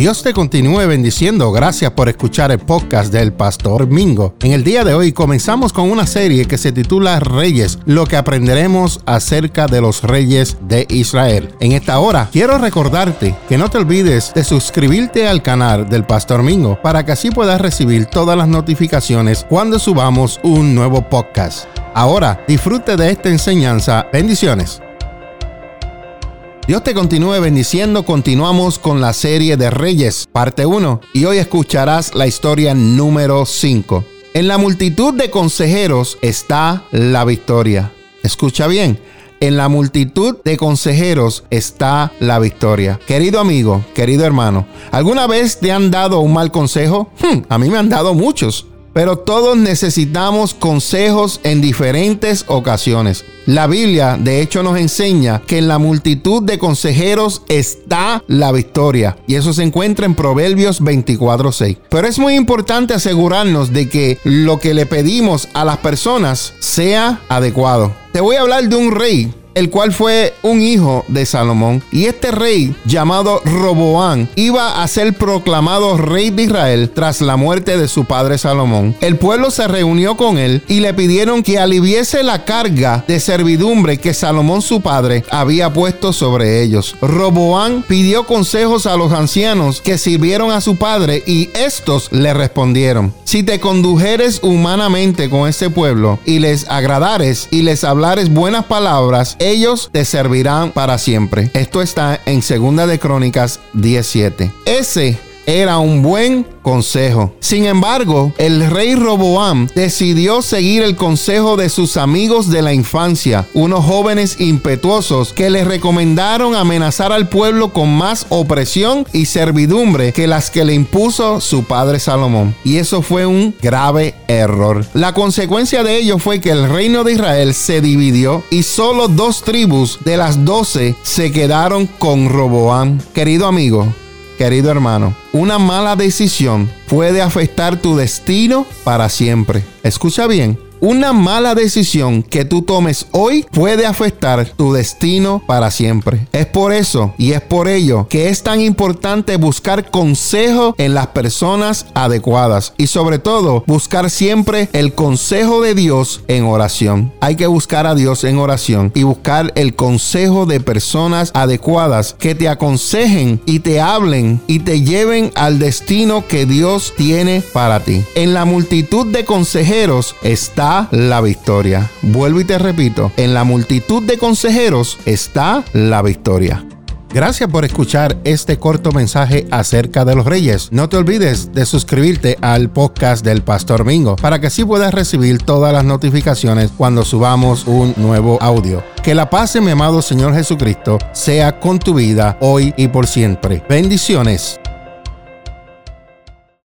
Dios te continúe bendiciendo. Gracias por escuchar el podcast del Pastor Mingo. En el día de hoy comenzamos con una serie que se titula Reyes, lo que aprenderemos acerca de los reyes de Israel. En esta hora quiero recordarte que no te olvides de suscribirte al canal del Pastor Mingo para que así puedas recibir todas las notificaciones cuando subamos un nuevo podcast. Ahora disfrute de esta enseñanza. Bendiciones. Dios te continúe bendiciendo. Continuamos con la serie de Reyes, parte 1, y hoy escucharás la historia número 5. En la multitud de consejeros está la victoria. Escucha bien. En la multitud de consejeros está la victoria. Querido amigo, querido hermano, ¿alguna vez te han dado un mal consejo? Hmm, a mí me han dado muchos pero todos necesitamos consejos en diferentes ocasiones. La Biblia de hecho nos enseña que en la multitud de consejeros está la victoria y eso se encuentra en Proverbios 24:6. Pero es muy importante asegurarnos de que lo que le pedimos a las personas sea adecuado. Te voy a hablar de un rey el cual fue un hijo de Salomón. Y este rey, llamado Roboán, iba a ser proclamado rey de Israel tras la muerte de su padre Salomón. El pueblo se reunió con él y le pidieron que aliviese la carga de servidumbre que Salomón su padre había puesto sobre ellos. Roboán pidió consejos a los ancianos que sirvieron a su padre y estos le respondieron, si te condujeres humanamente con ese pueblo y les agradares y les hablares buenas palabras, ellos te servirán para siempre. Esto está en Segunda de Crónicas 17. Ese era un buen consejo. Sin embargo, el rey Roboam decidió seguir el consejo de sus amigos de la infancia, unos jóvenes impetuosos que le recomendaron amenazar al pueblo con más opresión y servidumbre que las que le impuso su padre Salomón. Y eso fue un grave error. La consecuencia de ello fue que el reino de Israel se dividió y solo dos tribus de las doce se quedaron con Roboam. Querido amigo, querido hermano, una mala decisión puede afectar tu destino para siempre. Escucha bien una mala decisión que tú tomes hoy puede afectar tu destino para siempre. Es por eso y es por ello que es tan importante buscar consejo en las personas adecuadas y sobre todo buscar siempre el consejo de Dios en oración. Hay que buscar a Dios en oración y buscar el consejo de personas adecuadas que te aconsejen y te hablen y te lleven al destino que Dios tiene para ti. En la multitud de consejeros la victoria. Vuelvo y te repito, en la multitud de consejeros está la victoria. Gracias por escuchar este corto mensaje acerca de los reyes. No te olvides de suscribirte al podcast del Pastor Mingo para que así puedas recibir todas las notificaciones cuando subamos un nuevo audio. Que la paz mi amado Señor Jesucristo sea con tu vida hoy y por siempre. Bendiciones.